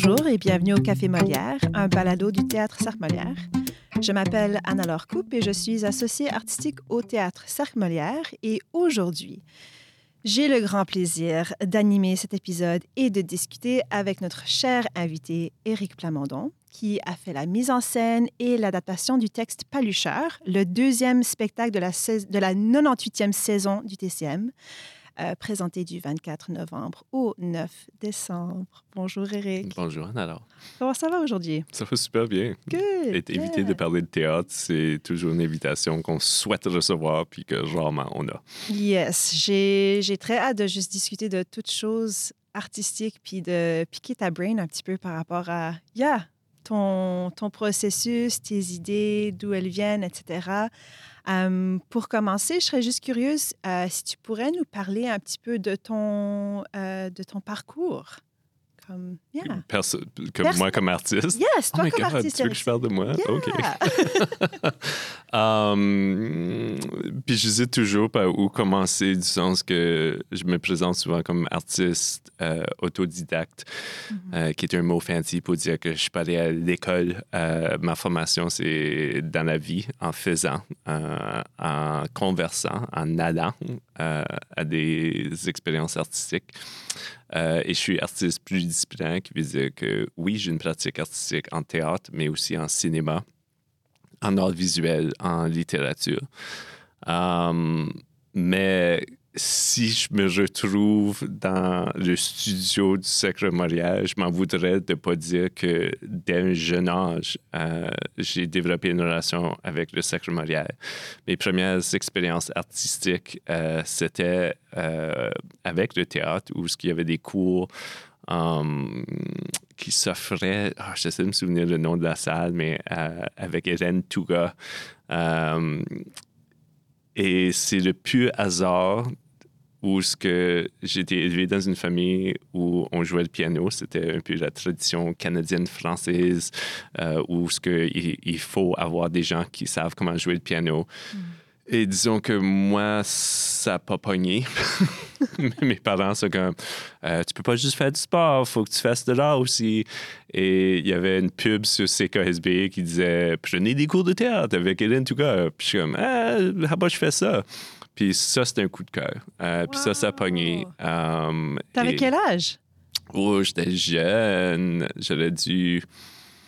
Bonjour et bienvenue au Café Molière, un balado du Théâtre Cercle Molière. Je m'appelle Anna-Laure Coupe et je suis associée artistique au Théâtre Cercle Molière. Et aujourd'hui, j'ai le grand plaisir d'animer cet épisode et de discuter avec notre cher invité Éric Plamondon, qui a fait la mise en scène et l'adaptation du texte Palucheur, le deuxième spectacle de la, de la 98e saison du TCM. Euh, présenté du 24 novembre au 9 décembre. Bonjour Eric. Bonjour alors. Comment ça va aujourd'hui? Ça va super bien. Good. Être invité de parler de théâtre, c'est toujours une invitation qu'on souhaite recevoir puis que rarement on a. Yes, j'ai très hâte de juste discuter de toutes choses artistiques puis de piquer ta brain un petit peu par rapport à, yeah, ton, ton processus, tes idées, d'où elles viennent, etc. Euh, pour commencer, je serais juste curieuse euh, si tu pourrais nous parler un petit peu de ton, euh, de ton parcours. Comme, comme moi comme artiste? Yes, toi oh comme God, artiste. Tu veux que je parle de moi? Yeah. OK. um, puis j'hésite toujours par où commencer, du sens que je me présente souvent comme artiste euh, autodidacte, mm -hmm. euh, qui est un mot fancy pour dire que je suis pas allé à l'école. Euh, ma formation, c'est dans la vie, en faisant, en conversant, en allant à des expériences artistiques. Euh, et je suis artiste pluridisciplinaire, qui veut dire que oui, j'ai une pratique artistique en théâtre, mais aussi en cinéma, en art visuel, en littérature. Um, mais si je me retrouve dans le studio du Sacre Montréal, je m'en voudrais de ne pas dire que dès un jeune âge, euh, j'ai développé une relation avec le Sacre Montréal. Mes premières expériences artistiques, euh, c'était euh, avec le théâtre, où il y avait des cours um, qui s'offraient, oh, j'essaie de me souvenir le nom de la salle, mais avec Hélène Touga. Um, et c'est le pur hasard où ce que j'ai été élevé dans une famille où on jouait le piano, c'était un peu la tradition canadienne-française, euh, où ce que il, il, faut avoir des gens qui savent comment jouer le piano. Mm. Et disons que moi, ça n'a pas pogné. Mes parents sont comme, euh, tu peux pas juste faire du sport, faut que tu fasses de l'art aussi. Et il y avait une pub sur CKSB qui disait, prenez des cours de théâtre avec Hélène Touga. Puis je suis comme, ah, how je fais ça? Puis ça, c'était un coup de cœur. Euh, puis ça, ça a pogné. Um, T'avais quel âge? Oh, j'étais jeune. J'aurais dû...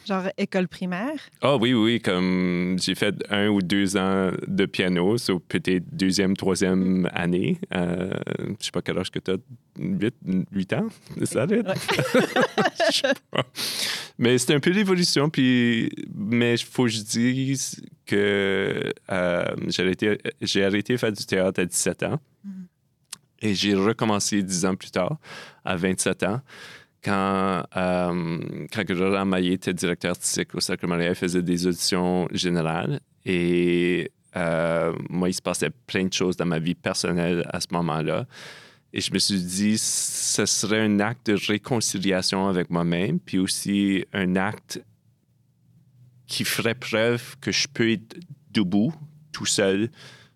Genre école primaire? Ah oh, oui, oui, comme j'ai fait un ou deux ans de piano, so peut-être deuxième, troisième année. Euh, je sais pas quel âge que tu as, 8, 8 ans, c'est ça? Ouais. mais c'était un peu l'évolution, puis mais il faut que je dise que euh, j'ai arrêté, arrêté de faire du théâtre à 17 ans. Mm -hmm. Et j'ai recommencé 10 ans plus tard, à 27 ans quand, euh, quand Maillet était directeur artistique au Cercle Montréal, il faisait des auditions générales. Et euh, moi, il se passait plein de choses dans ma vie personnelle à ce moment-là. Et je me suis dit, ce serait un acte de réconciliation avec moi-même, puis aussi un acte qui ferait preuve que je peux être debout, tout seul,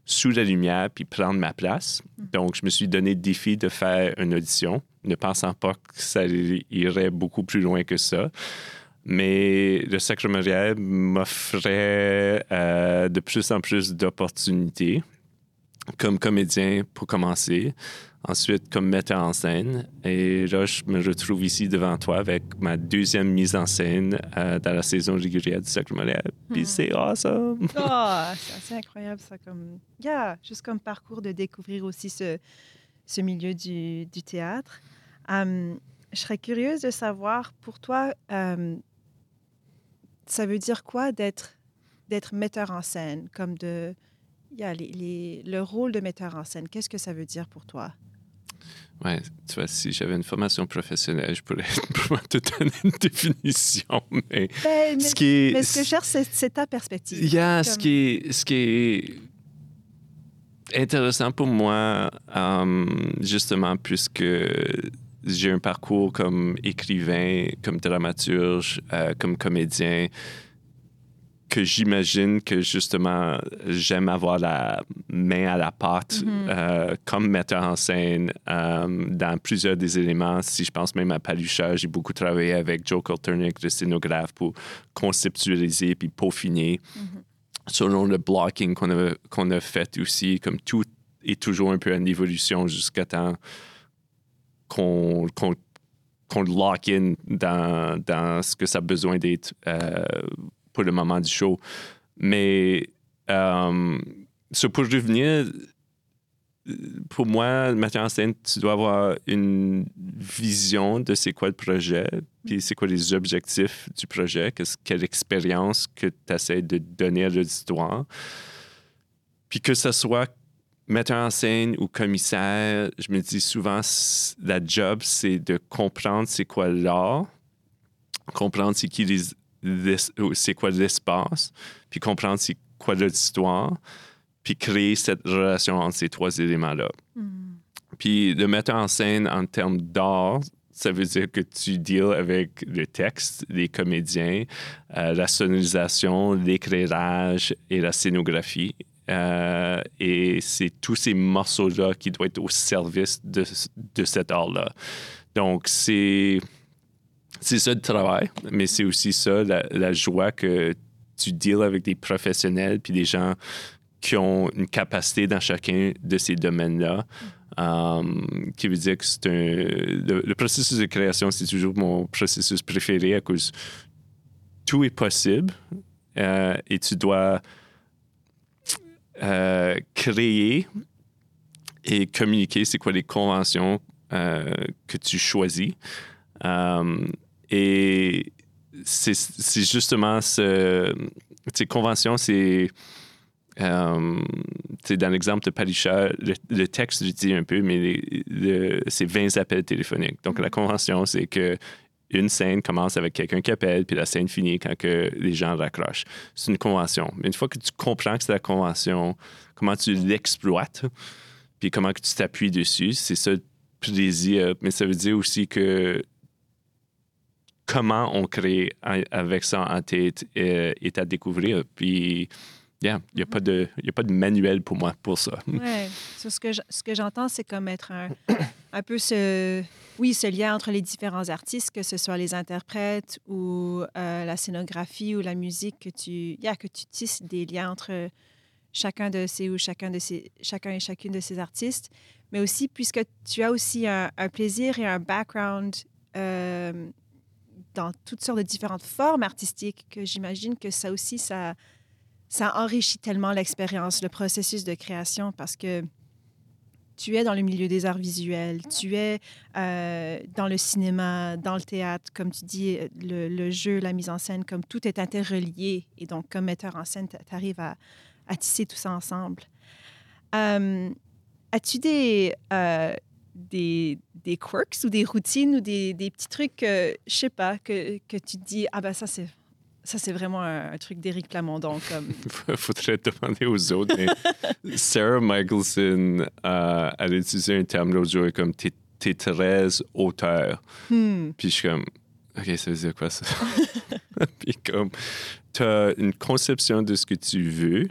sous la lumière, puis prendre ma place. Donc, je me suis donné le défi de faire une audition ne pensant pas que ça irait beaucoup plus loin que ça. Mais le Sacre Montréal m'offrait euh, de plus en plus d'opportunités comme comédien pour commencer, ensuite comme metteur en scène. Et là, je me retrouve ici devant toi avec ma deuxième mise en scène euh, dans la saison régulière du Montréal. Puis Hmm. c'est awesome! Oh, c'est incroyable ça, comme, yeah, juste comme parcours de découvrir aussi ce, ce milieu du, du théâtre. Um, je serais curieuse de savoir, pour toi, um, ça veut dire quoi d'être d'être metteur en scène, comme de, yeah, les, les, le rôle de metteur en scène. Qu'est-ce que ça veut dire pour toi? Ouais, tu vois, si j'avais une formation professionnelle, je pourrais te donner une définition. Mais, ben, mais ce, qui est, mais ce que je cherche, c'est ta perspective. Yeah, comme... ce, qui est, ce qui est intéressant pour moi, um, justement, puisque j'ai un parcours comme écrivain, comme dramaturge, euh, comme comédien, que j'imagine que justement j'aime avoir la main à la pâte Mhm. euh, comme metteur en scène euh, dans plusieurs des éléments. Si je pense même à Palucha, j'ai beaucoup travaillé avec Joe Kulturnick, le scénographe, pour conceptualiser puis peaufiner. Selon le blocking qu'on a, qu'on a fait aussi, comme tout est toujours un peu en évolution jusqu'à temps qu'on qu'on qu'on lock in dans, dans ce que ça a besoin d'être euh, pour le moment du show. Mais euh, pour revenir, pour moi, metteur en scène, tu dois avoir une vision de c'est quoi le projet, puis c'est quoi les objectifs du projet, quelle expérience que tu essaies de donner à l'auditoire. Puis que ce soit metteur en scène ou commissaire, je me dis souvent, la job, c'est de comprendre c'est quoi l'art, comprendre c'est qui les, c'est quoi l'espace, puis comprendre c'est quoi l'histoire, puis créer cette relation entre ces trois éléments-là. Mhm. Puis le metteur en scène en termes d'art, ça veut dire que tu deals avec le texte, les comédiens, euh, la sonorisation, l'éclairage et la scénographie. Euh, et c'est tous ces morceaux-là qui doivent être au service de, de cet art-là. Donc, c'est, c'est ça le travail, mais c'est aussi ça la, joie que tu deals avec des professionnels puis des gens qui ont une capacité dans chacun de ces domaines-là. Um, qui veut dire que c'est un. Le, le processus de création, c'est toujours mon processus préféré à cause tout est possible euh, et tu dois euh, créer et communiquer c'est quoi les conventions euh, que tu choisis. Um, et c'est justement ce. Ces conventions, c'est. Euh, dans l'exemple de Palisha, le, le texte, je dis un peu, mais le- c'est 20 appels téléphoniques. Donc, la convention, c'est que une scène commence avec quelqu'un qui appelle, puis la scène finit quand que les gens raccrochent. C'est une convention. Mais une fois que tu comprends que c'est la convention, comment tu l'exploites, puis comment que tu t'appuies dessus, c'est ça le plaisir. Mais ça veut dire aussi que comment on crée avec ça en tête euh, est à découvrir. Puis, yeah, il n'y a, pas de- y a pas de manuel pour moi pour ça. So, ce que ce que j'entends, c'est comme être un, un peu ce, oui, ce lien entre les différents artistes, que ce soit les interprètes ou euh, la scénographie ou la musique, que tu, que tu tisses des liens entre chacun de ces ou chacun de ces, chacun et chacune de ces artistes, mais aussi puisque tu as aussi un, un plaisir et un background euh, dans toutes sortes de différentes formes artistiques, que j'imagine que ça aussi ça ça enrichit tellement l'expérience, le processus de création, parce que tu es dans le milieu des arts visuels, tu es euh, dans le cinéma, dans le théâtre, comme tu dis, le, jeu, la mise en scène, comme tout est interrelié. Et donc, comme metteur en scène, tu arrives à, à tisser tout ça ensemble. Euh, As-tu des, euh, des, des quirks ou des routines ou des, des petits trucs, que, je sais pas, que, que tu te dis, ah ben ça, c'est ça, c'est vraiment un, un truc d'Éric Plamondon. Comme... faudrait demander aux autres. mais Sarah Michelson, euh, elle a utilisé un terme l'autre jour comme t'es, t'es très auteur. Hmm. Puis je suis comme, OK, ça veut dire quoi ça? Puis comme, t'as une conception de ce que tu veux,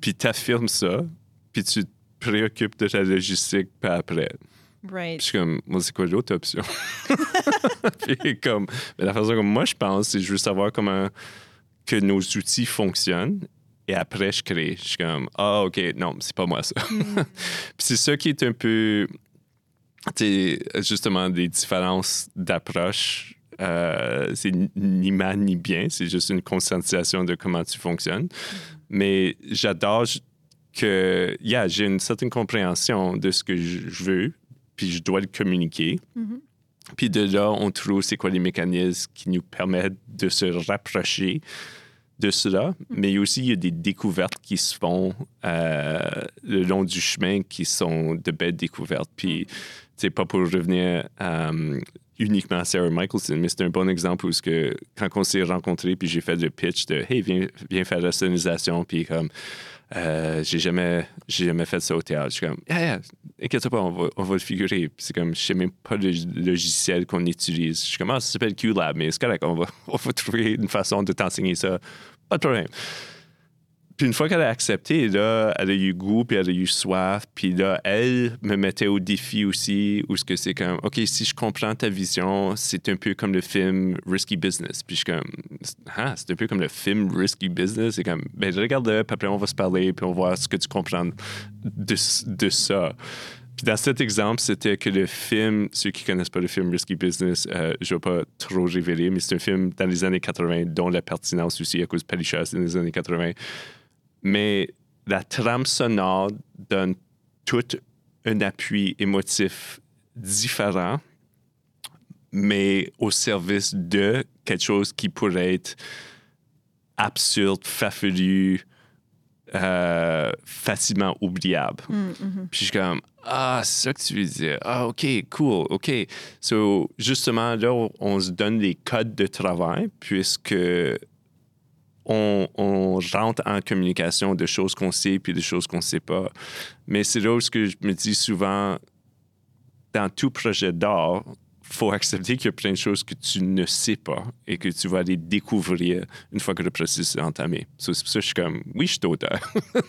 puis t'affirmes ça, puis tu te préoccupes de la logistique pas après. Right. Puis je suis comme, moi, c'est quoi l'autre option? Puis comme, mais la façon comme moi je pense, c'est juste savoir comment que nos outils fonctionnent. Et après, je crée. Je suis comme, ah, OK, non, c'est pas moi ça. Puis c'est ça qui est un peu, tu justement, des différences d'approche. Euh, c'est ni mal ni bien, c'est juste une conscientisation de comment tu fonctionnes. Mais j'adore que, yeah, j'ai une certaine compréhension de ce que je veux, puis je dois le communiquer. Mhm. Puis de là, on trouve c'est quoi les mécanismes qui nous permettent de se rapprocher de cela. Mais aussi, il y a des découvertes qui se font euh, le long du chemin qui sont de belles découvertes. Puis, c'est pas pour revenir euh, uniquement à Sarah Michelson, mais c'est un bon exemple où ce que, quand on s'est rencontrés, puis j'ai fait le pitch de Hey, viens, viens faire la sonorisation, puis comme Euh, j'ai jamais, j'ai jamais fait ça au théâtre. Je suis comme, yeah, yeah, inquiète pas, on va, on va le figurer. C'est comme, je sais même pas le logiciel qu'on utilise. Je suis comme, ah, ça s'appelle QLab, mais c'est correct, on va, on va trouver une façon de t'enseigner ça. Pas de problème. Puis une fois qu'elle a accepté, là, elle a eu goût, puis elle a eu soif. Puis là, elle me mettait au défi aussi, où ce que c'est comme, OK, si je comprends ta vision, c'est un peu comme le film Risky Business. Puis je suis comme, ah, c'est un peu comme le film Risky Business. C'est comme, ben regarde-le, puis après on va se parler, puis on va voir ce que tu comprends de, ça. Puis dans cet exemple, c'était que le film, ceux qui connaissent pas le film Risky Business, euh, je ne vais pas trop révéler, mais c'est un film dans les années 80 dont la pertinence aussi à cause de Palisha, c'est dans les années 80 mais la trame sonore donne tout un appui émotif différent, mais au service de quelque chose qui pourrait être absurde, farfelu, euh, facilement oubliable. Mm, mm-hmm. Puis je suis comme, ah, c'est ça que tu veux dire. Ah, OK, cool, OK. So, justement, là, on se donne les codes de travail, puisque on, rentre en communication de choses qu'on sait puis de choses qu'on ne sait pas. Mais c'est là où que je me dis souvent, dans tout projet d'art, faut accepter qu'il y a plein de choses que tu ne sais pas et que tu vas aller découvrir une fois que le processus est entamé. c'est pour ça que je suis comme, oui, je suis auteur.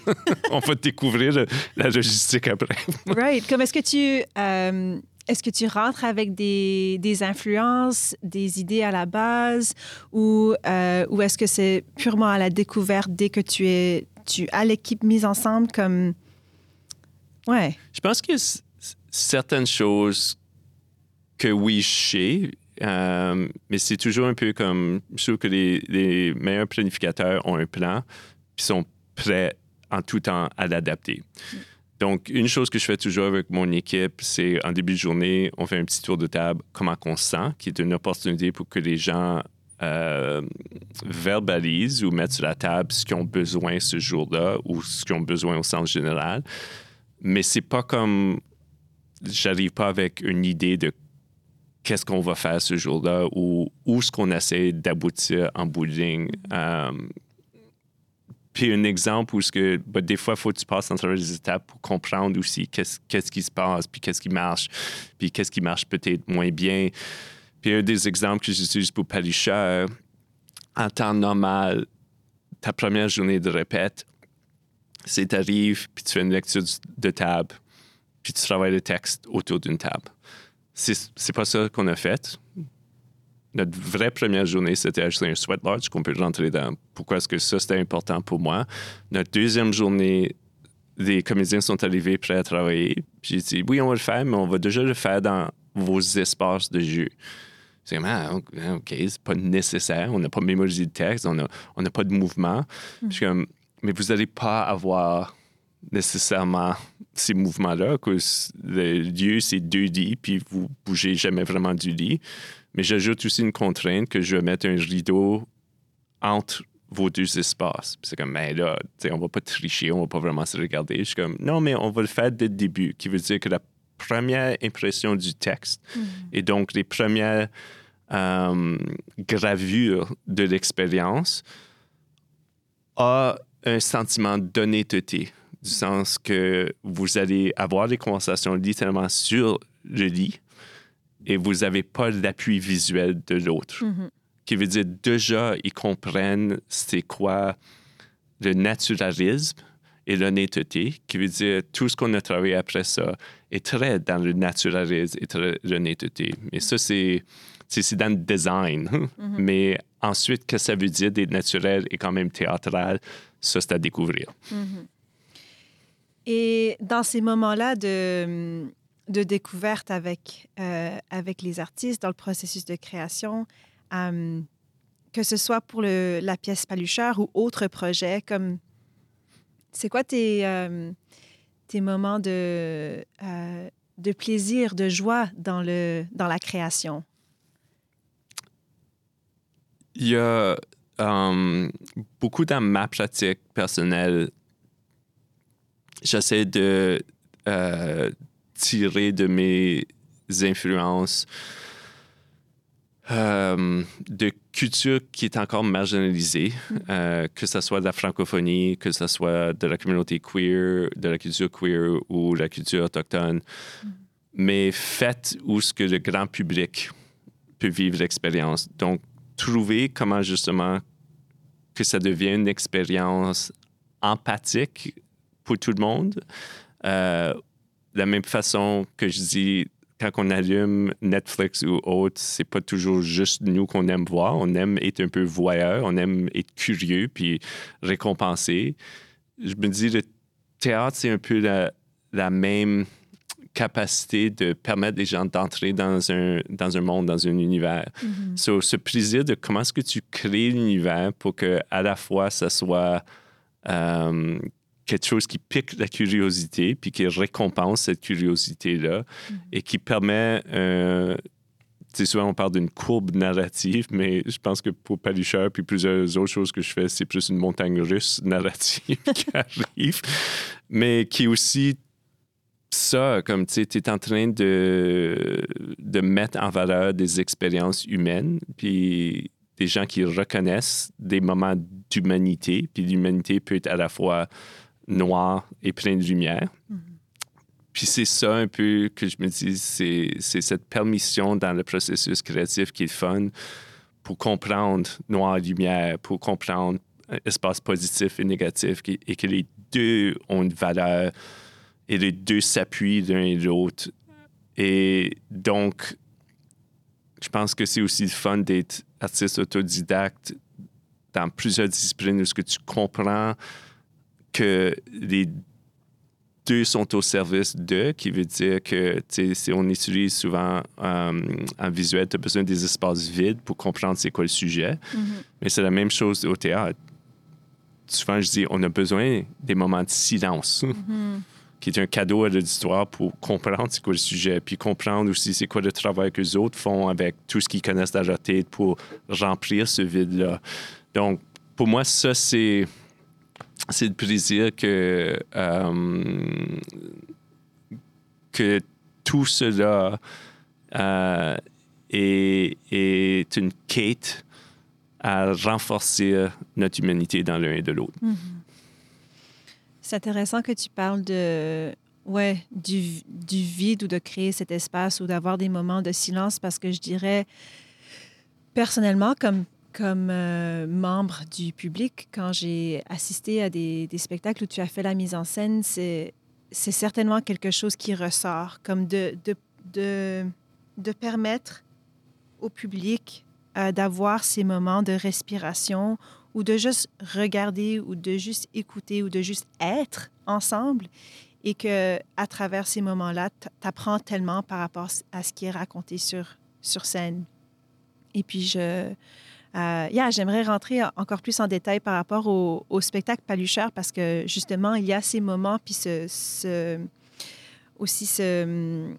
On va découvrir la logistique après. right. Comme est-ce que tu... Euh, est-ce que tu rentres avec des, des, influences, des idées à la base, ou, euh, ou est-ce que c'est purement à la découverte dès que tu es tu as l'équipe mise ensemble comme ouais. Je pense que certaines choses que oui je sais, euh, mais c'est toujours un peu comme je trouve que les, les meilleurs planificateurs ont un plan puis sont prêts en tout temps à l'adapter. Mm. Donc, une chose que je fais toujours avec mon équipe, c'est en début de journée, on fait un petit tour de table, comment on sent, qui est une opportunité pour que les gens euh, verbalisent ou mettent sur la table ce qu'ils ont besoin ce jour-là ou ce qu'ils ont besoin au sens général. Mais c'est pas comme j'arrive pas avec une idée de qu'est-ce qu'on va faire ce jour-là ou où ce qu'on essaie d'aboutir en bout puis un exemple où ce que, ben, des fois, il faut que tu passes à travers les étapes pour comprendre aussi qu'est-ce, qu'est-ce qui se passe, puis qu'est-ce qui marche, puis qu'est-ce qui marche peut-être moins bien. Puis un des exemples que j'utilise pour Palisher, en temps normal, ta première journée de répète, c'est t'arrives, puis tu fais une lecture de table, puis tu travailles le texte autour d'une table. C'est pas ça qu'on a fait notre vraie première journée, c'était acheter un sweat lodge qu'on peut rentrer dans. Pourquoi est-ce que ça, c'était important pour moi? Notre deuxième journée, les comédiens sont arrivés prêts à travailler. J'ai dit, oui, on va le faire, mais on va déjà le faire dans vos espaces de jeu. C'est comme, ah, OK, c'est pas nécessaire. On n'a pas mémorisé le texte, on n'a on pas de mouvement. Mm. Je suis comme, mais vous n'allez pas avoir nécessairement ces mouvements-là, que le lieu, c'est deux lits, puis vous bougez jamais vraiment du lit. Mais j'ajoute aussi une contrainte que je vais mettre un rideau entre vos deux espaces. c'est comme, mais ben là, on va pas tricher, on va pas vraiment se regarder. Je suis comme, non, mais on va le faire dès le début, qui veut dire que la première impression du texte mm-hmm. et donc les premières euh, gravures de l'expérience a un sentiment d'honnêteté, du sens que vous allez avoir des conversations littéralement sur le lit, et vous n'avez pas l'appui visuel de l'autre. Mm-hmm. Qui veut dire déjà, ils comprennent c'est quoi le naturalisme et l'honnêteté, qui veut dire tout ce qu'on a travaillé après ça est très dans le naturalisme et l'honnêteté. Mais ça, c'est, c'est, dans le design. Mm-hmm. Mais ensuite, que ça veut dire d'être naturel et quand même théâtral, ça, c'est à découvrir. Mm-hmm. Et dans ces moments-là de de découverte avec, euh, avec les artistes dans le processus de création, euh, que ce soit pour la pièce Palucheur ou autre projet, comme c'est quoi tes, euh, tes moments de, de plaisir, de joie dans, le, dans la création? Il y a beaucoup dans ma pratique personnelle, j'essaie de tirer de mes influences euh, de culture qui est encore marginalisée, Mm. euh, que ce soit de la francophonie, que ce soit de la communauté queer, de la culture queer ou la culture autochtone, Mm. mais faite où ce que le grand public peut vivre l'expérience. Donc, trouver comment justement que ça devienne une expérience empathique pour tout le monde. Euh, de la même façon que je dis, quand on allume Netflix ou autre, c'est pas toujours juste nous qu'on aime voir. On aime être un peu voyeur, on aime être curieux puis récompensé. Je me dis, le théâtre, c'est un peu la, la même capacité de permettre des gens d'entrer dans un, dans un monde, dans un univers. Mhm. So, ce plaisir de comment est-ce que tu crées l'univers pour que à la fois ça soit euh, quelque chose qui pique la curiosité puis qui récompense cette curiosité-là et qui permet. Euh, tu sais, souvent, on parle d'une courbe narrative, mais je pense que pour Palucheur puis plusieurs autres choses que je fais, c'est plus une montagne russe narrative qui arrive, mais qui aussi ça, comme tu sais, tu es en train de, de mettre en valeur des expériences humaines, puis des gens qui reconnaissent des moments d'humanité, puis l'humanité peut être à la fois noire et pleine de lumière. Puis c'est ça un peu que je me dis, c'est cette permission dans le processus créatif qui est fun pour comprendre noir et lumière, pour comprendre espace positif et négatif, et que les deux ont une valeur et les deux s'appuient l'un et l'autre. Et donc, je pense que c'est aussi le fun d'être artiste autodidacte dans plusieurs disciplines où ce que tu comprends que les deux sont au service d'eux, qui veut dire que si on utilise souvent euh, en visuel, tu as besoin des espaces vides pour comprendre c'est quoi le sujet. Mhm. Mais c'est la même chose au théâtre. Souvent, je dis, on a besoin des moments de silence, Mhm. qui est un cadeau à l'auditoire pour comprendre c'est quoi le sujet, puis comprendre aussi c'est quoi le travail que les autres font avec tout ce qu'ils connaissent dans leur tête pour remplir ce vide-là. Donc, pour moi, ça, c'est c'est le plaisir que, euh, que tout cela euh, est, est une quête à renforcer notre humanité dans l'un et de l'autre. C'est intéressant que tu parles de ouais, du, du vide ou de créer cet espace ou d'avoir des moments de silence parce que je dirais personnellement comme comme euh, membre du public quand j'ai assisté à des, des spectacles où tu as fait la mise en scène c'est certainement quelque chose qui ressort comme de de, de, de permettre au public euh, d'avoir ces moments de respiration ou de juste regarder ou de juste écouter ou de juste être ensemble et que à travers ces moments-là, tu apprends tellement par rapport à ce qui est raconté sur, sur scène. Et puis, je, euh, yeah, j'aimerais rentrer encore plus en détail par rapport au, spectacle Palucheur parce que justement, il y a ces moments, puis aussi ce,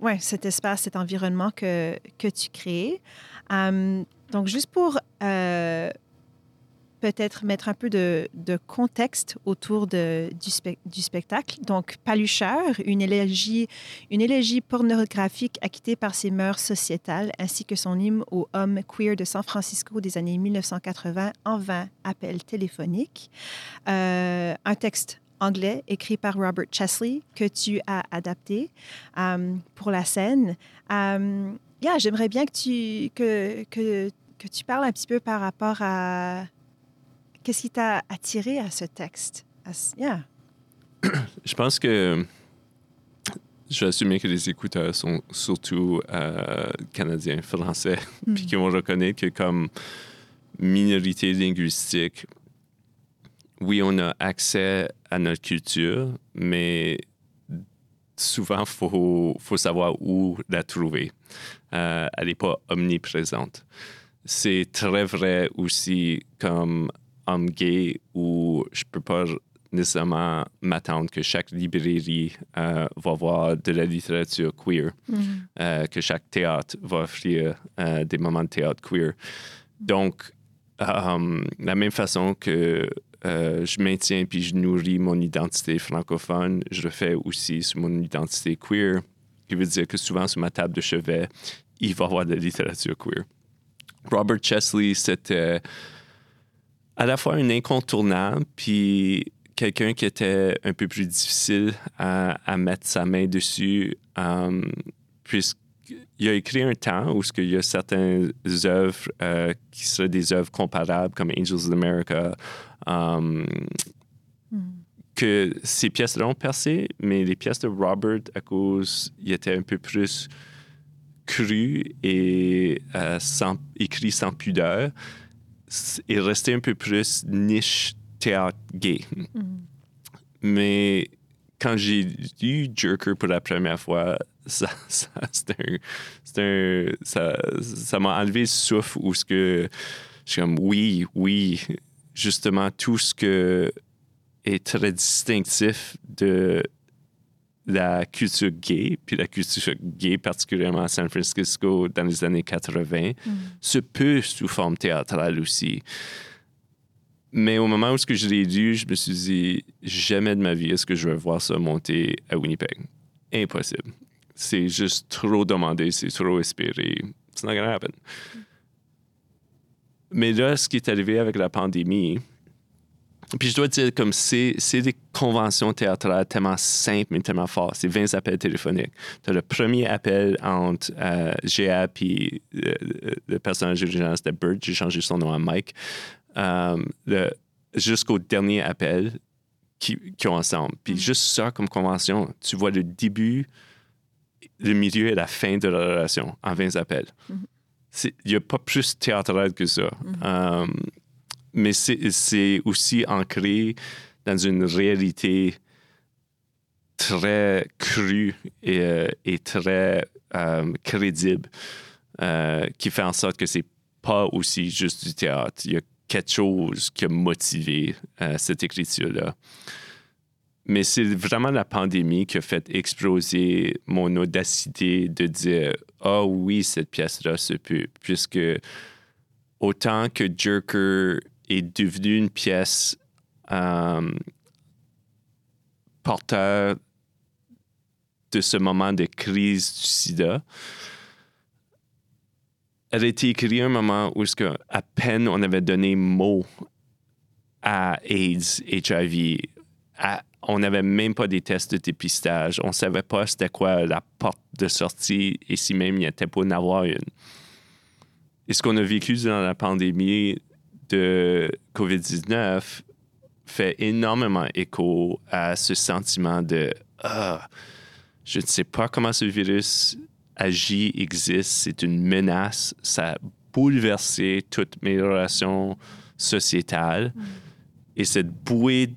ouais, cet espace, cet environnement que, que tu crées. Euh, donc, juste pour euh, peut-être mettre un peu de, contexte autour de, du spectacle. Donc, Palucheur, une élégie, une élégie pornographique acquittée par ses mœurs sociétales, ainsi que son hymne aux hommes queer de San Francisco des années 1980 en 20 appels téléphoniques. Euh, un texte anglais écrit par Robert Chesley que tu as adapté euh, pour la scène. Euh, yeah, J'aimerais bien que tu, que, que, que tu parles un petit peu par rapport à qu'est-ce qui t'a attiré à ce texte? À ce- yeah. Je pense que je vais assumer que les écouteurs sont surtout euh, canadiens, français, puis qui vont reconnaître que comme minorité linguistique, oui, on a accès à notre culture, mais souvent, il faut, faut savoir où la trouver. Euh, elle n'est pas omniprésente. C'est très vrai aussi comme homme gay où je peux pas nécessairement m'attendre que chaque librairie euh, va avoir de la littérature queer, euh, que chaque théâtre va offrir euh, des moments de théâtre queer. Donc, la même façon que je maintiens puis je nourris mon identité francophone, je le fais aussi sur mon identité queer, qui veut dire que souvent sur ma table de chevet, il va y avoir de la littérature queer. Robert Chesley, c'était à la fois un incontournable, puis quelqu'un qui était un peu plus difficile à, mettre sa main dessus, euh, puisqu'il a écrit un temps où il y a certaines œuvres euh, qui seraient des œuvres comparables, comme Angels of America, euh, hmm. que ces pièces-là ont percé, mais les pièces de Robert, à cause, il était un peu plus cru et sans, écrit sans pudeur, il restait un peu plus niche théâtre gay. Mm-hmm. Mais quand j'ai lu Jerker pour la première fois, ça, ça, un, ça, ça m'a enlevé le souffle où ce que je suis comme oui, oui, justement tout ce que est très distinctif de la culture gay, puis la culture gay particulièrement à San Francisco dans les années 80, mm-hmm. se peut sous forme théâtrale aussi. Mais au moment où ce que je l'ai lu, je me suis dit, jamais de ma vie est-ce que je vais voir ça monter à Winnipeg. Impossible. C'est juste trop demandé, c'est trop espéré. It's not gonna happen. Mais là, ce qui est arrivé avec la pandémie, puis je dois dire, comme c'est, c'est des conventions théâtrales tellement simples mais tellement fortes. C'est 20 appels téléphoniques. Tu as le premier appel entre euh, GA et euh, le personnage original, c'était Bert. J'ai changé son nom à Mike. Euh, jusqu'au dernier appel qui, qui ont ensemble. Puis mm. juste ça comme convention, tu vois le début, le milieu et la fin de la relation en 20 appels. Mm-hmm. Il n'y a pas plus théâtral que ça. Mm-hmm. Euh, mais c'est aussi ancré dans une réalité très crue et, euh, très crédible qui fait en sorte que c'est pas aussi juste du théâtre. Il y a quelque chose qui a motivé euh, cette écriture-là. Mais c'est vraiment la pandémie qui a fait exploser mon audacité de dire Ah oui, cette pièce-là se peut, puisque autant que Jerker est devenu une pièce euh, porteur de ce moment de crise du sida, elle a été écrite à un moment où, à peine on avait donné mot à AIDS, HIV, on n'avait même pas des tests de dépistage. On ne savait pas c'était quoi la porte de sortie et si même il y était pour en avoir une. Et ce qu'on a vécu dans la pandémie de COVID-19 fait énormément écho à ce sentiment de ah, je ne sais pas comment ce virus agit, existe, c'est une menace, ça a bouleversé toutes mes relations sociétales. Mm. Et cette bouée de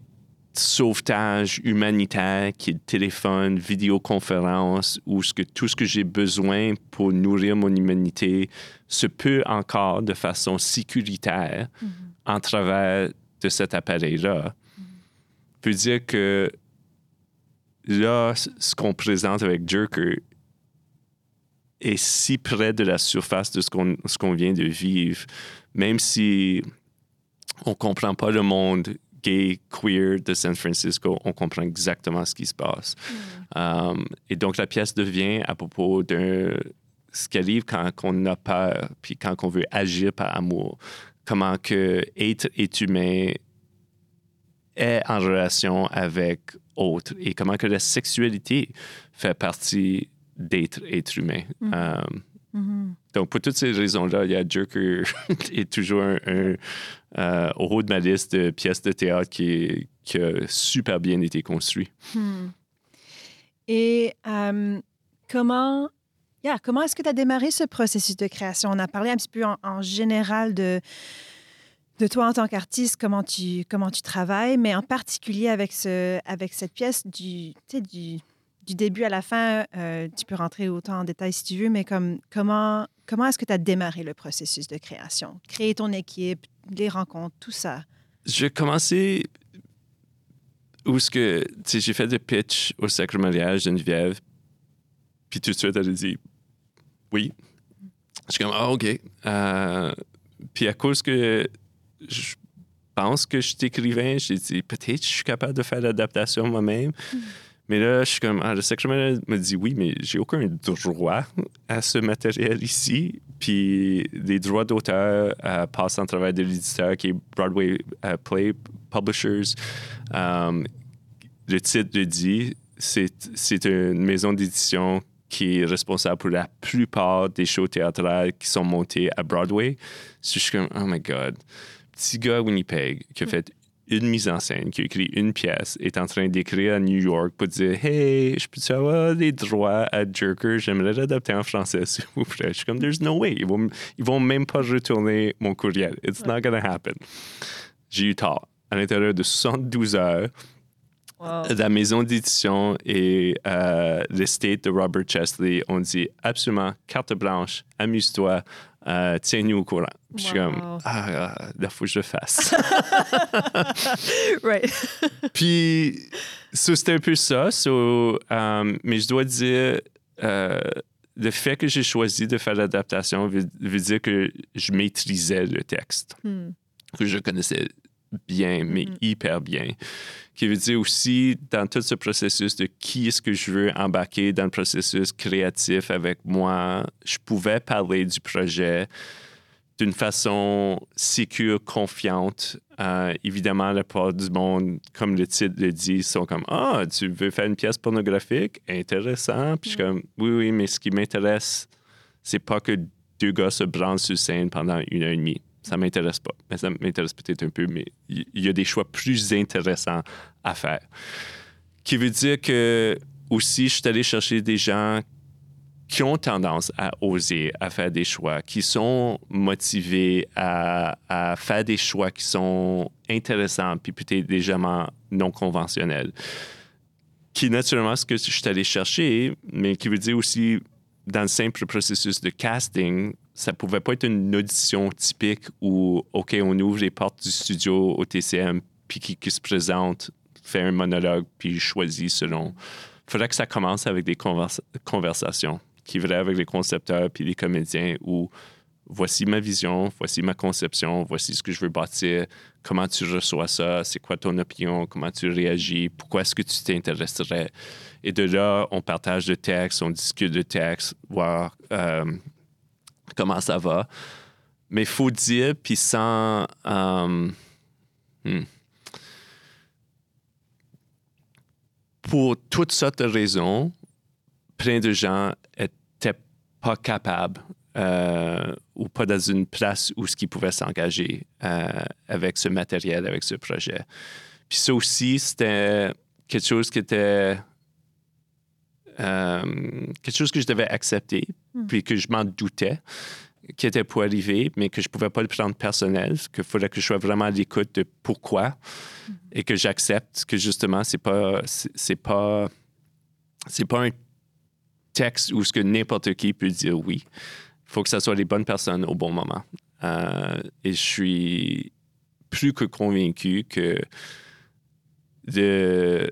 sauvetage humanitaire qui est téléphone, vidéoconférence, ou ce que, tout ce que j'ai besoin pour nourrir mon humanité se peut encore de façon sécuritaire mm-hmm. en travers de cet appareil-là. Mm peut dire que là, ce qu'on présente avec Jerker est si près de la surface de ce qu'on, vient de vivre, même si on ne comprend pas le monde gay, queer de San Francisco, on comprend exactement ce qui se passe. Mm. Um, et donc, la pièce devient à propos de ce qui arrive quand on a peur, puis quand on veut agir par amour. Comment que être, être humain est en relation avec autre et comment que la sexualité fait partie d'être être humain. Mm. Euh, mm-hmm. Donc, pour toutes ces raisons-là, il y a Jerker est toujours un, euh, au haut de ma liste de pièces de théâtre qui, a super bien été construit. Hmm. Et euh, comment, yeah, comment est-ce que tu as démarré ce processus de création? On a parlé un petit peu en, général de, de toi en tant qu'artiste, comment tu, comment tu travailles, mais en particulier avec, ce, avec cette pièce du, du, du début à la fin, euh, tu peux rentrer autant en détail si tu veux, mais comme, comment, comment est-ce que tu as démarré le processus de création? Créer ton équipe, les rencontres, tout ça. J'ai commencé où ce que, j'ai fait des pitch au Sacre Mariage Geneviève, puis tout de suite, elle a dit oui. Je suis comme, ah, OK. Euh, puis à cause que je pense que je t'écrivais, j'ai dit peut-être je suis capable de faire l'adaptation moi-même. Mais là, je suis comme, ah, le Sacramento me dit oui, mais j'ai aucun droit à ce matériel ici. Puis les droits d'auteur euh, passent en travail de l'éditeur qui est Broadway euh, Play Publishers. Le titre le dit, c'est une maison d'édition qui est responsable pour la plupart des shows théâtrales qui sont montés à Broadway. Je suis comme, oh my God. Petit gars Winnipeg qui a mm. fait une mise en scène, qui a écrit une pièce, est en train d'écrire à New York pour dire Hey, je peux avoir des droits à Jerker, j'aimerais l'adapter en français, s'il vous plaît. Je suis comme There's no way. Ils vont, ils vont même pas retourner mon courriel. It's not gonna happen. J'ai eu tort. À l'intérieur de 72 heures, la maison d'édition et euh, l'estate de Robert Chesley ont dit absolument carte blanche, amuse-toi, euh, tiens-nous au courant. Je suis comme, ah, il faut que je le fasse. right. Puis, c'était un peu ça. Euh, mais je dois dire, le fait que j'ai choisi de faire l'adaptation veut, dire que je maîtrisais le texte, hmm. que je connaissais bien, mais mm-hmm. hyper bien. Qui veut dire aussi, dans tout ce processus de qui est-ce que je veux embarquer dans le processus créatif avec moi, je pouvais parler du projet d'une façon sécure, confiante. Euh, évidemment, la part du monde, comme le titre le dit, sont comme Ah, tu veux faire une pièce pornographique? Intéressant. Puis je suis comme Oui, oui, mais ce qui m'intéresse, c'est pas que deux gars se branlent sur scène pendant une heure et demie ça m'intéresse pas. Mais ça m'intéresse peut-être un peu, mais il y, a des choix plus intéressants à faire. Qui veut dire que aussi, je suis allé chercher des gens qui ont tendance à oser, à faire des choix, qui sont motivés à, à faire des choix qui sont intéressants, puis peut-être légèrement non conventionnels. Qui, naturellement, ce que je suis allé chercher, mais qui veut dire aussi, dans le simple processus de casting, ça pouvait pas être une audition typique où, OK, on ouvre les portes du studio au TCM, puis qui, se présente, fait un monologue, puis choisit selon. Il faudrait que ça commence avec des conversations qui viraient avec les concepteurs puis les comédiens où voici ma vision, voici ma conception, voici ce que je veux bâtir, comment tu reçois ça, c'est quoi ton opinion, comment tu réagis, pourquoi est-ce que tu t'intéresserais? Et de là, on partage le texte, on discute de texte, voir euh, comment ça va. Mais il faut dire, puis sans. Euh, hmm. Pour toutes sortes de raisons, plein de gens n'étaient pas capables euh, ou pas dans une place où ce qu'ils pouvaient s'engager euh, avec ce matériel, avec ce projet. Puis ça aussi, c'était quelque chose qui était quelque chose que je devais accepter, hmm. puis que je m'en doutais qui était pour arriver, mais que je ne pouvais pas le prendre personnel, qu'il fallait que je sois vraiment à l'écoute de pourquoi hmm. et que j'accepte que justement, c'est pas c'est pas c'est pas un texte où ce que n'importe qui peut dire oui. Il faut que ce soit les bonnes personnes au bon moment. Euh, et je suis plus que convaincu que de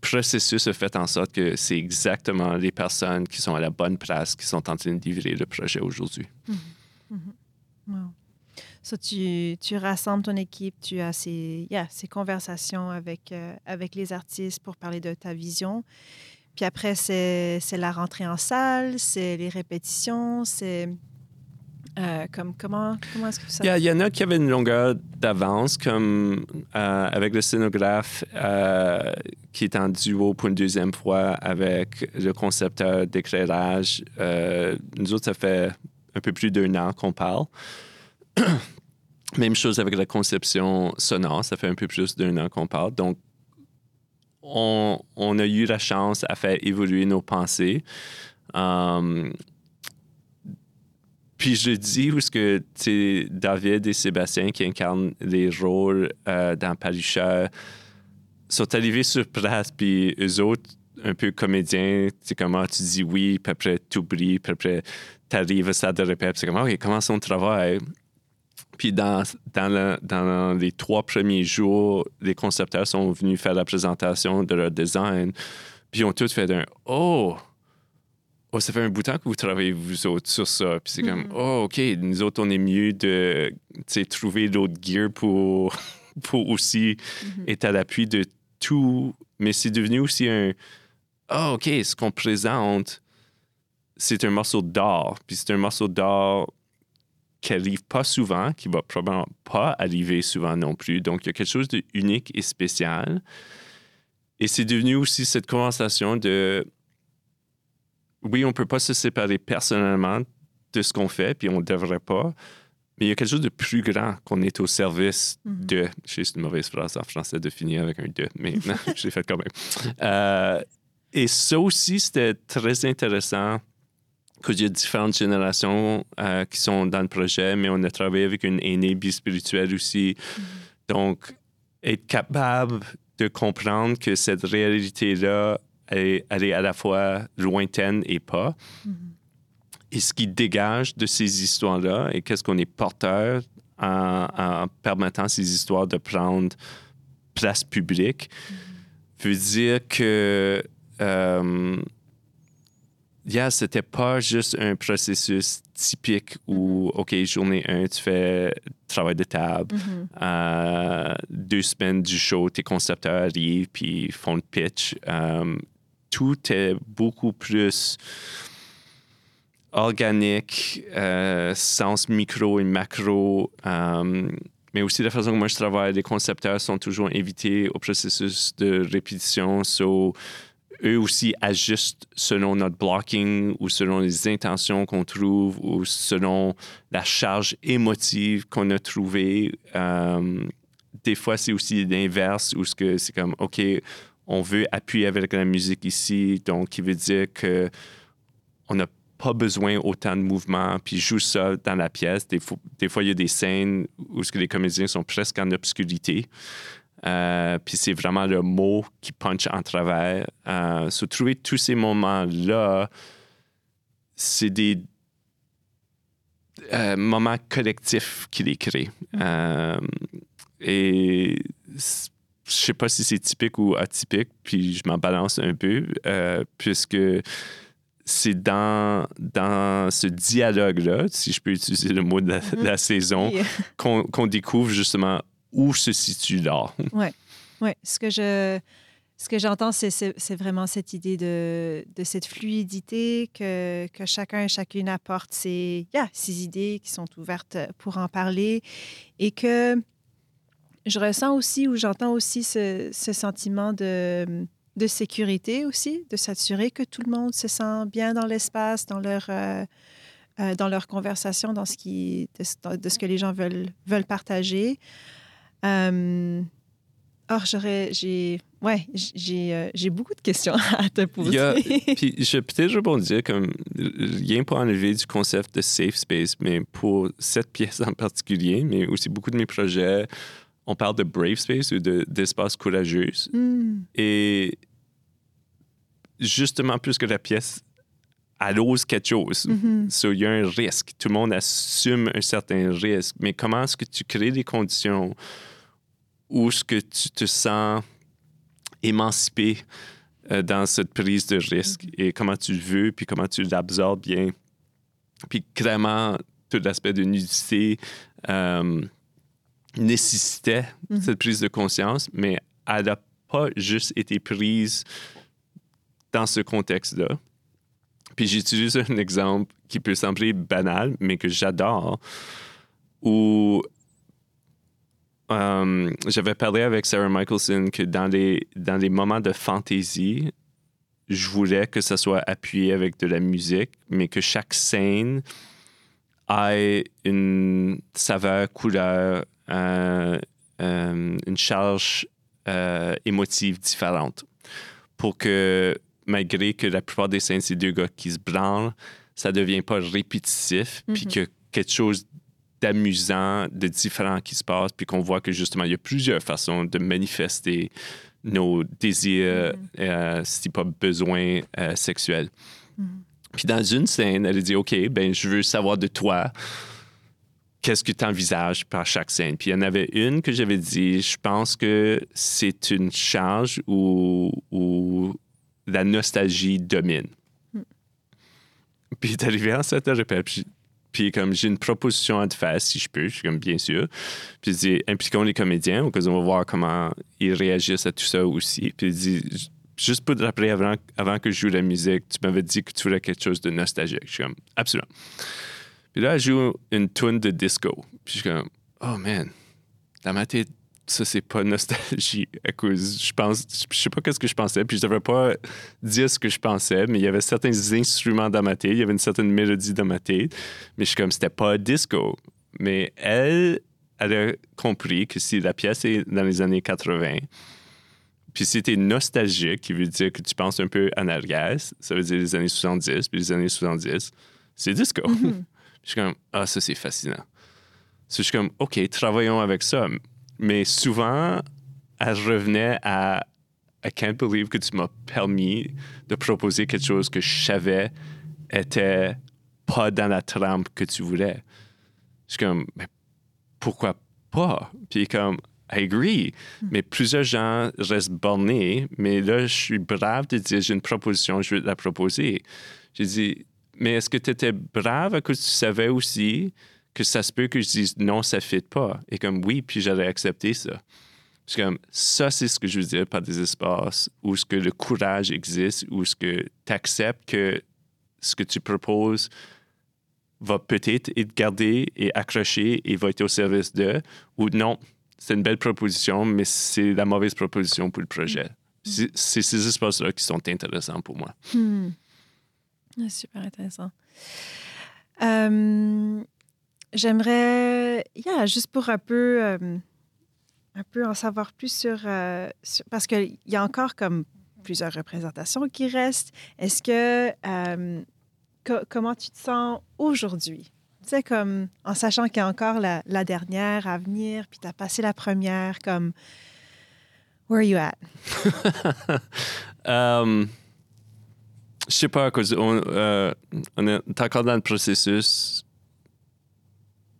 processus a fait en sorte que c'est exactement les personnes qui sont à la bonne place qui sont en train de livrer le projet aujourd'hui. Mm-hmm. Mm-hmm. tu, rassembles ton équipe, tu as ces, ces conversations avec, euh, avec les artistes pour parler de ta vision. Puis après, c'est la rentrée en salle, c'est les répétitions, c'est euh, comme, comment est-ce que ça... Il y, en a qui avaient une longueur d'avance, comme euh, avec le scénographe euh, qui est en duo pour une deuxième fois avec le concepteur d'éclairage. nous autres, ça fait un peu plus d'un an qu'on parle. Même chose avec la conception sonore, ça fait un peu plus d'un an qu'on parle. Donc, on, on, a eu la chance à faire évoluer nos pensées. Puis je dis où ce que David et Sébastien qui incarnent les rôles euh, dans Palucheur sont arrivés sur place, puis eux autres, un peu comédiens, c'est comment tu dis oui, puis après oublies, puis après t'arrives à ça de répète, c'est comme, OK, comment son travail? Puis dans, dans, dans, les trois premiers jours, les concepteurs sont venus faire la présentation de leur design, puis ils ont tous fait un Oh! Oh, ça fait un bout de temps que vous travaillez, vous autres, sur ça. Puis c'est comme, mm-hmm. oh, OK, nous autres, on est mieux de trouver d'autres gear pour, pour aussi mm-hmm. être à l'appui de tous mais c'est devenu aussi un Ah, OK, ce qu'on présente, c'est un morceau d'art. Puis c'est un morceau d'art qui n'arrive pas souvent, qui va probablement pas arriver souvent non plus. Donc, il y a quelque chose de unique et spécial. Et c'est devenu aussi cette conversation de oui, on ne peut pas se séparer personnellement de ce qu'on fait, puis on ne devrait pas. Mais il y a quelque chose de plus grand qu'on est au service Mhm. de. Je sais, c'est une mauvaise phrase en français de finir avec un de, mais l'ai fait quand même. Euh, et ça aussi, c'était très intéressant qu'il y a différentes générations euh, qui sont dans le projet, mais on a travaillé avec une aînée bispirituelle aussi. Donc, être capable de comprendre que cette réalité-là, elle, est- elle est à la fois lointaine et pas. Et ce qui dégage de ces histoires-là et qu'est-ce qu'on est porteur en, en permettant ces histoires de prendre place publique, veut dire que euh, yeah, c'était pas juste un processus typique où, OK, journée 1, tu fais travail de table. Euh, deux semaines du show, tes concepteurs arrivent puis font le pitch. Euh, tout est beaucoup plus organique, euh, sens micro et macro. euh, mais aussi la façon que moi je travaille, les concepteurs sont toujours invités au processus de répétition. So, eux aussi ajustent selon notre blocking ou selon les intentions qu'on trouve ou selon la charge émotive qu'on a trouvée. Euh, des fois, c'est aussi l'inverse où c'est comme, OK, on veut appuyer avec la musique ici, donc qui veut dire que on n'a pas besoin autant de mouvement, puis joue ça dans la pièce. Des fois, il y a des scènes où les comédiens sont presque en obscurité. Euh, puis c'est vraiment le mot qui punch en travers. Euh, so, trouver tous ces moments-là, c'est des euh, moments collectifs qu'il est créé. Euh, et je sais pas si c'est typique ou atypique, puis je m'en balance un peu, euh, puisque c'est dans, dans ce dialogue-là, si je peux utiliser le mot de la, de la saison, qu'on découvre justement où se situe l'art. Ouais, ce que je ce que j'entends, c'est vraiment cette idée de, de cette fluidité que, que chacun et chacune apporte ses, yeah, ses idées qui sont ouvertes pour en parler et que je ressens aussi ou j'entends aussi ce, ce sentiment de, de sécurité aussi, de s'assurer que tout le monde se sent bien dans l'espace, dans leur, euh, euh, dans leur conversation, dans ce qui, de, ce- de ce que les gens veulent, veulent partager. Euh, Or, j'aurais, j'ai, ouais, j'ai, euh, j'ai beaucoup de questions à te poser. a- Puis je vais peut-être rebondir comme rien pour enlever du concept de safe space, mais pour cette pièce en particulier, mais aussi beaucoup de mes projets, on parle de brave space ou de- d'espace courageux. Hmm, Et justement, plus que la pièce, elle ose quelque chose. mhm, So, il y a un risque. Tout le monde assume un certain risque. Mais comment est-ce que tu crées des conditions où est-ce que tu te sens émancipé euh, dans cette prise de risque? Et comment tu le veux, puis comment tu l'absorbes bien? Puis clairement, tout l'aspect de nudité euh, nécessitait Mhm. cette prise de conscience, mais elle n'a pas juste été prise dans ce contexte-là. Puis j'utilise un exemple qui peut sembler banal, mais que j'adore, où euh, j'avais parlé avec Sarah Michelson que dans les, dans les moments de fantaisie, je voulais que ça soit appuyé avec de la musique, mais que chaque scène ait une saveur, couleur, une charge euh, émotive différente. Pour que, malgré que la plupart des scènes, c'est deux gars qui se branlent, ça ne devient pas répétitif, puis Mhm. que quelque chose d'amusant, de différent qui se passe, puis qu'on voit que justement, il y a plusieurs façons de manifester nos désirs, Mhm. euh, si pas besoins euh, sexuels. Mhm. Puis dans une scène, elle dit, OK, ben je veux savoir de toi, qu'est-ce que tu envisages par chaque scène? Puis il y en avait une que j'avais dit, je pense que c'est une charge où, où la nostalgie domine. Mm. Puis est arrivé en cette répète, puis Puis comme j'ai une proposition à te faire, si je peux, je suis comme bien sûr. Puis il dit, impliquons les comédiens, on va voir comment ils réagissent à tout ça aussi. Puis il dit, juste pour te rappeler, avant, avant que je joue la musique, tu m'avais dit que tu voulais quelque chose de nostalgique. Je suis comme, absolument. Puis là, elle joue une tune de disco. Puis je suis comme, oh man, dans ma tête, ça, c'est pas nostalgie. À cause, je pense, je sais pas qu'est-ce que je pensais, puis je devrais pas dire ce que je pensais, mais il y avait certains instruments dans ma tête, il y avait une certaine mélodie dans ma tête, mais je suis comme, c'était pas disco. Mais elle, elle a compris que si la pièce est dans les années 80, puis si t'es nostalgique, qui veut dire que tu penses un peu en arrière, ça veut dire les années 70, puis les années 70, c'est disco. Je suis comme, ah, ça, c'est fascinant. je suis comme, OK, travaillons avec ça. Mais souvent, elle revenait à I can't believe que tu m'as permis de proposer quelque chose que je savais était pas dans la trempe que tu voulais. Je suis comme, mais pourquoi pas? Puis comme, I agree. Mais plusieurs gens restent bornés. Mais là, je suis brave de dire, j'ai une proposition, je vais te la proposer. J'ai dit, mais est-ce que tu étais brave? À que tu savais aussi que ça se peut que je dise non, ça ne fit pas? Et comme oui, puis j'allais accepter ça. C'est comme ça, c'est ce que je veux dire par des espaces où ce que le courage existe, où ce que tu acceptes que ce que tu proposes va peut-être être gardé et accroché et va être au service de, ou non, c'est une belle proposition, mais c'est la mauvaise proposition pour le projet. Mm. C'est ces espaces-là qui sont intéressants pour moi. Hmm. Super intéressant. Euh, j'aimerais, yeah, juste pour un peu, euh, un peu en savoir plus sur, euh, parce qu'il y a encore comme plusieurs représentations qui restent. Est-ce que, comment tu te sens aujourd'hui? Tu sais, comme en sachant qu'il y a encore la, la dernière à venir, puis tu as passé la première, comme, where are you at? um, je sais pas, cause on, euh, on est encore dans le processus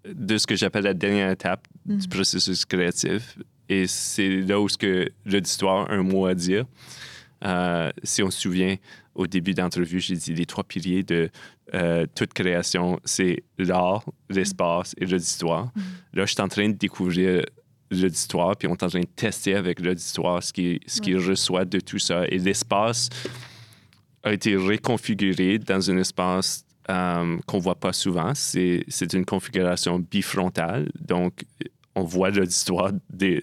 de ce que j'appelle la dernière étape du mm. processus créatif. Et c'est là où l'auditoire a un mot à dire. Euh, si on se souvient, au début d'entrevue, j'ai dit les trois piliers de euh, toute création, c'est l'art, l'espace et l'auditoire. Mm. Là, je suis en train de découvrir l'auditoire, puis on est en train de tester avec l'auditoire ce qu'il ce qui reçoit de tout ça. Et l'espace, a été reconfiguré dans un espace euh, qu'on ne voit pas souvent. C'est une configuration bifrontale. Donc, on voit l'auditoire de,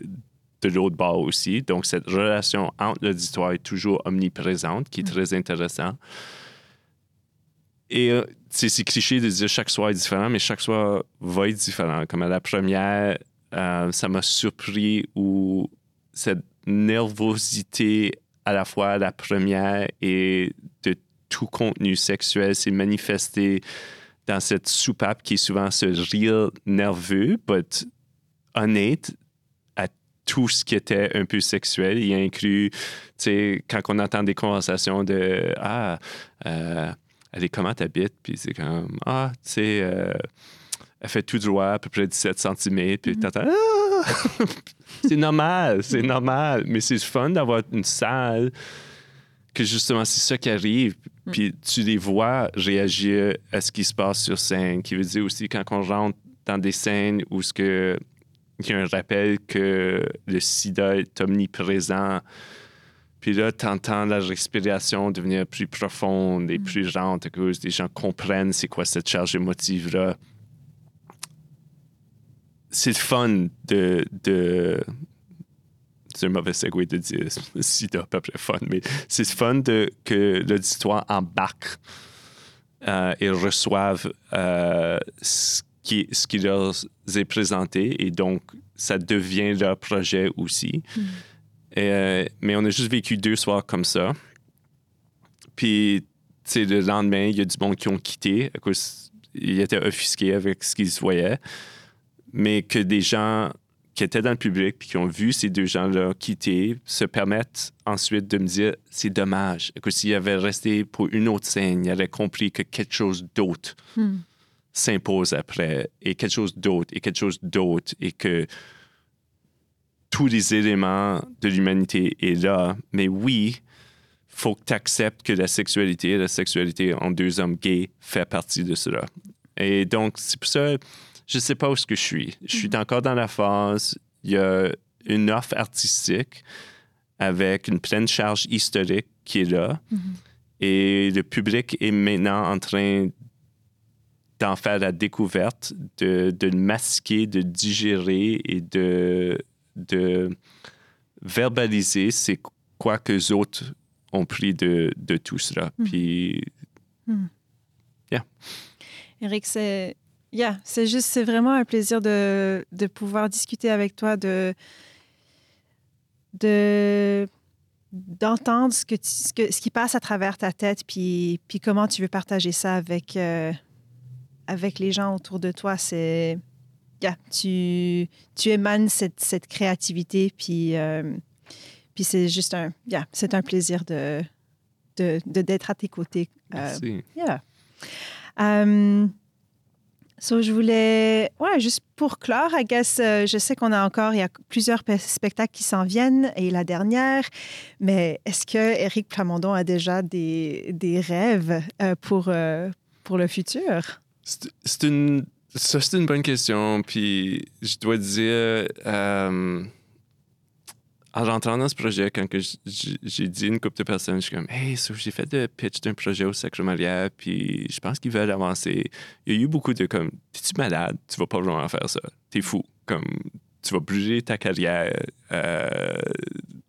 de l'autre bord aussi. Donc, cette relation entre l'auditoire est toujours omniprésente, qui est mm. très intéressant. Et euh, c'est cliché de dire chaque soir est différent, mais chaque soir va être différent. Comme à la première, euh, ça m'a surpris où cette nervosité à la fois la première et de tout contenu sexuel s'est manifesté dans cette soupape qui est souvent ce rire nerveux, mais honnête à tout ce qui était un peu sexuel. Il inclut, tu sais, quand on entend des conversations de Ah, euh, elle est comment t'habites? Puis c'est comme Ah, tu sais, euh, elle fait tout droit, à peu près 17 cm, puis mm-hmm. t'entends ah! c'est normal, c'est normal. Mais c'est fun d'avoir une salle que justement, c'est ça qui arrive. Mm. Puis tu les vois réagir à ce qui se passe sur scène, qui veut dire aussi quand on rentre dans des scènes où ce que il y a un rappel que le sida est omniprésent. Puis là, tu entends la respiration devenir plus profonde et mm. plus lente à cause des gens comprennent c'est quoi cette charge émotive-là c'est le fun de, de c'est un mauvais segue de dire sida, pas peu fun, mais c'est fun de, que l'auditoire embarque euh, et reçoive euh, ce, qui, ce qui leur est présenté et donc ça devient leur projet aussi. Mm. Euh, mais on a juste vécu deux soirs comme ça. Puis, le lendemain, il y a du monde qui ont quitté à cause ils étaient offusqués avec ce qu'ils voyaient mais que des gens qui étaient dans le public puis qui ont vu ces deux gens-là quitter se permettent ensuite de me dire c'est dommage que s'il avait resté pour une autre scène, il aurait compris que quelque chose d'autre hmm. s'impose après et quelque chose d'autre et quelque chose d'autre et que tous les éléments de l'humanité est là. Mais oui, faut que tu acceptes que la sexualité, la sexualité en deux hommes gays fait partie de cela Et donc, c'est pour ça, je ne sais pas où ce que je suis. Je suis encore dans la phase, il y a une offre artistique avec une pleine charge historique qui est là. Et le public est maintenant en train d'en faire la découverte, de, de le masquer, de digérer et de, de verbaliser c'est quoi que les autres ont pris de, de tout cela. Puis, yeah. Eric, c'est yeah, c'est juste, c'est vraiment un plaisir de, de pouvoir discuter avec toi, de de d'entendre ce, que tu- ce, que- ce qui passe à travers ta tête, puis, puis comment tu veux partager ça avec, euh, avec les gens autour de toi. C'est, yeah, tu, tu émanes cette, cette créativité, puis, euh, puis c'est juste un, yeah, c'est un plaisir de, d'être à tes côtés. Euh, Merci. Yeah. Um, so, je voulais, ouais, juste pour clore, I euh, je sais qu'on a encore, il y a plusieurs pe- spectacles qui s'en viennent et la dernière, mais est-ce que Éric Plamondon a déjà des, des rêves euh, pour, euh, pour le futur? C'est une, ça, c'est une bonne question. Puis, je dois dire, en rentrant dans ce projet, quand j'ai dit une couple de personnes, je suis comme, hey, j'ai fait le pitch d'un projet au Sacré-Maria, puis je pense qu'ils veulent avancer. Il y a eu beaucoup de comme, t'es-tu malade? Tu vas pas vraiment faire ça. T'es fou. Comme, tu vas brûler ta carrière. Euh,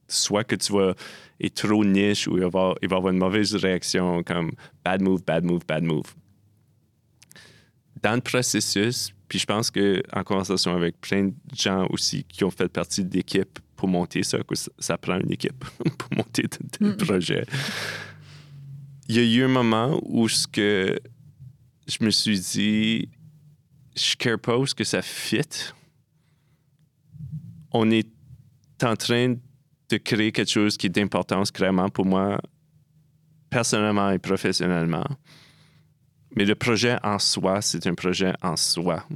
soit que tu vas être trop niche ou il va, avoir, il avoir une mauvaise réaction, comme bad move, bad move, bad move dans le processus, puis je pense que en conversation avec plein de gens aussi qui ont fait partie de l'équipe pour monter ça, que ça, prend une équipe pour monter de Mm. projet. Il y a eu un moment où ce que je me suis dit, je care pas où ce que ça fit. On est en train de créer quelque chose qui est d'importance clairement pour moi, personnellement et professionnellement. Mais le projet en soi, c'est un projet en soi.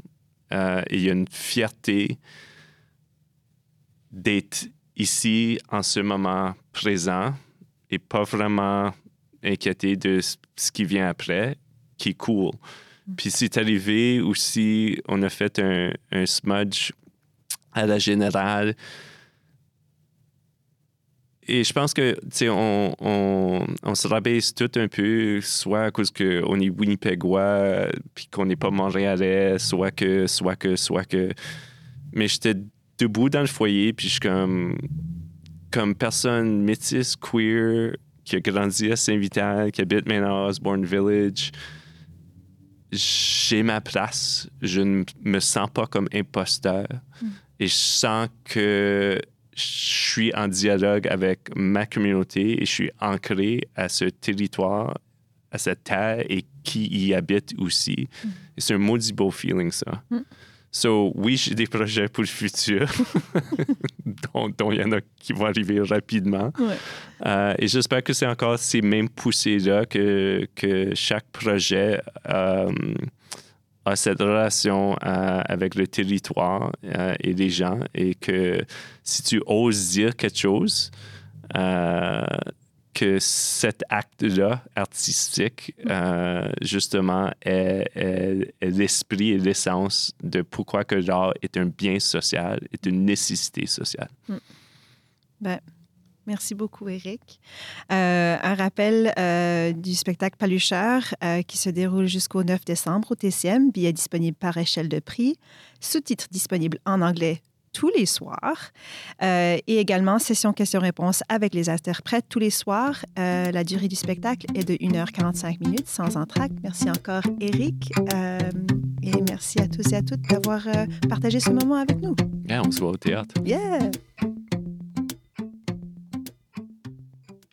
Euh, et il y a une fierté d'être ici en ce moment présent et pas vraiment inquiété de ce- qui vient après, qui est cool. Puis c'est arrivé aussi, on a fait un, un smudge à la générale. Et je pense que, tu sais, on, on, on se rabaisse tout un peu, soit à cause qu'on est Winnipegois, puis qu'on n'est pas Montréalais, soit que, soit que, soit que. Mais j'étais debout dans le foyer, puis je suis comme, comme personne métisse, queer, qui a grandi à Saint-Vital, qui habite maintenant à Osborne Village. J'ai ma place. Je ne me sens pas comme imposteur. Et je sens que je suis en dialogue avec ma communauté et je suis ancré à ce territoire, à cette terre et qui y habite aussi. Et c'est un maudit beau feeling, ça. So, oui, j'ai des projets pour le futur, dont, dont il y en a qui vont arriver rapidement. Ouais. Euh, et j'espère que c'est encore ces mêmes poussées-là que, que chaque projet euh, a cette relation euh, avec le territoire et les gens. Et que si tu oses dire quelque chose, que cet acte-là artistique, euh, justement, est, l'esprit et l'essence de pourquoi que l'art est un bien social, est une nécessité sociale. Ben, merci beaucoup, Eric. Euh, un rappel euh, du spectacle Palucheur qui se déroule jusqu'au 9 décembre au TCM. Billets disponibles par échelle de prix. Sous-titres disponibles en anglais tous les soirs. Euh, et également, session questions-réponses avec les interprètes tous les soirs. Euh, la durée du spectacle est de 1h45 minutes sans entracte. Merci encore, Eric. Euh, et merci à tous et à toutes d'avoir partagé ce moment avec nous. Yeah, on se voit au théâtre. Yeah!